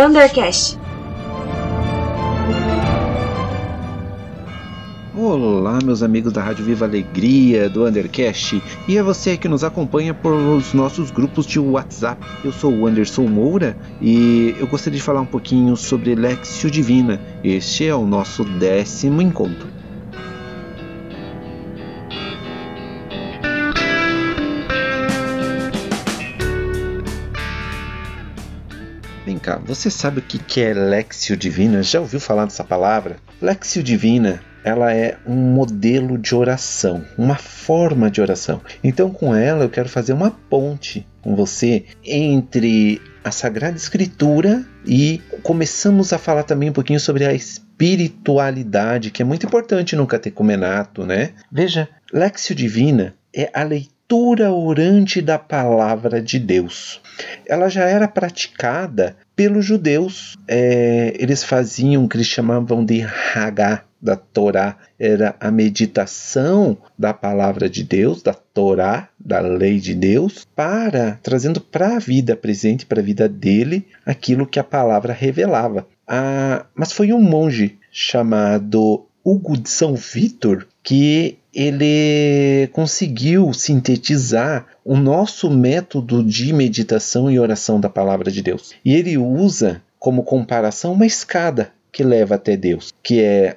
Undercast. Olá, meus amigos da Rádio Viva Alegria do Undercast e é você que nos acompanha por os nossos grupos de WhatsApp. Eu sou o Anderson Moura e eu gostaria de falar um pouquinho sobre Lexio Divina. Este é o nosso décimo encontro. Vem cá, você sabe o que é Lexio Divina? Já ouviu falar dessa palavra? Lexio Divina ela é um modelo de oração, uma forma de oração. Então, com ela, eu quero fazer uma ponte com você entre a Sagrada Escritura e começamos a falar também um pouquinho sobre a espiritualidade, que é muito importante no catecumenato, né? Veja, Lexio Divina é a leitura orante da palavra de Deus. Ela já era praticada pelos judeus. É, eles faziam o que eles chamavam de Hagá, da Torá era a meditação da palavra de Deus, da Torá, da lei de Deus, para trazendo para a vida presente, para a vida dele, aquilo que a palavra revelava. Ah, mas foi um monge chamado Hugo de São Vitor que ele conseguiu sintetizar o nosso método de meditação e oração da palavra de Deus. E ele usa como comparação uma escada que leva até Deus, que é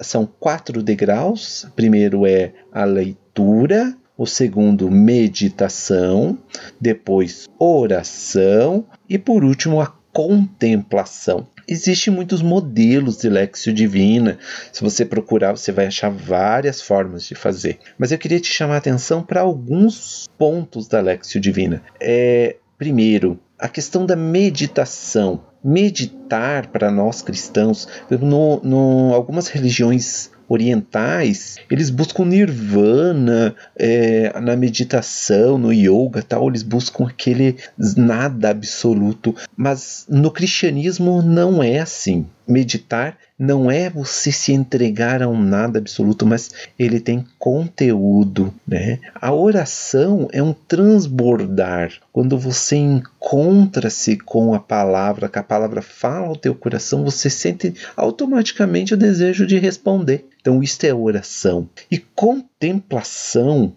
são quatro degraus. Primeiro é a leitura, o segundo, meditação, depois, oração e por último, a contemplação. Existem muitos modelos de Lexio Divina. Se você procurar, você vai achar várias formas de fazer. Mas eu queria te chamar a atenção para alguns pontos da Lexio Divina. É, primeiro, a questão da meditação meditar para nós cristãos, no, no, algumas religiões orientais, eles buscam nirvana é, na meditação, no yoga, tal, eles buscam aquele nada absoluto, mas no cristianismo não é assim. Meditar não é você se entregar a um nada absoluto, mas ele tem conteúdo, né? A oração é um transbordar. Quando você encontra-se com a palavra, que a palavra fala ao teu coração, você sente automaticamente o desejo de responder. Então, isto é oração. E contemplação,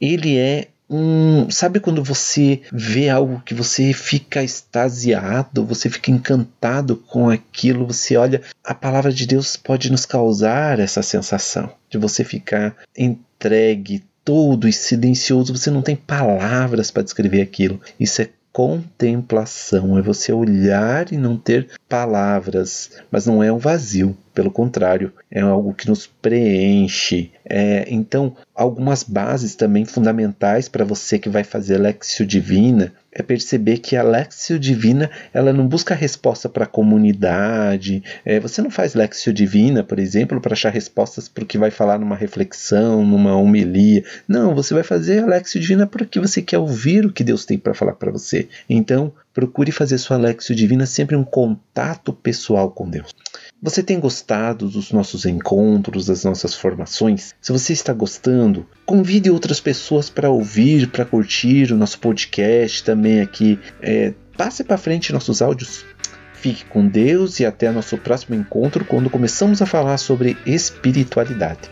ele é um. Sabe quando você vê algo que você fica extasiado, você fica encantado com aquilo, você olha, a palavra de Deus pode nos causar essa sensação de você ficar entregue todo e silencioso, você não tem palavras para descrever aquilo. Isso é contemplação, é você olhar e não ter palavras, mas não é um vazio, pelo contrário, é algo que nos preenche. É, então, algumas bases também fundamentais para você que vai fazer Lexio Divina é perceber que a Lexio Divina ela não busca resposta para a comunidade. É, você não faz Lexio Divina, por exemplo, para achar respostas para o que vai falar numa reflexão, numa homilia. Não, você vai fazer a Lexio Divina porque você quer ouvir o que Deus tem para falar para você. Então, procure fazer sua Lexio Divina sempre um contato pessoal com Deus. Você tem gostado dos nossos encontros, das nossas formações? Se você está gostando, convide outras pessoas para ouvir, para curtir o nosso podcast também aqui. É, passe para frente nossos áudios. Fique com Deus e até nosso próximo encontro quando começamos a falar sobre espiritualidade.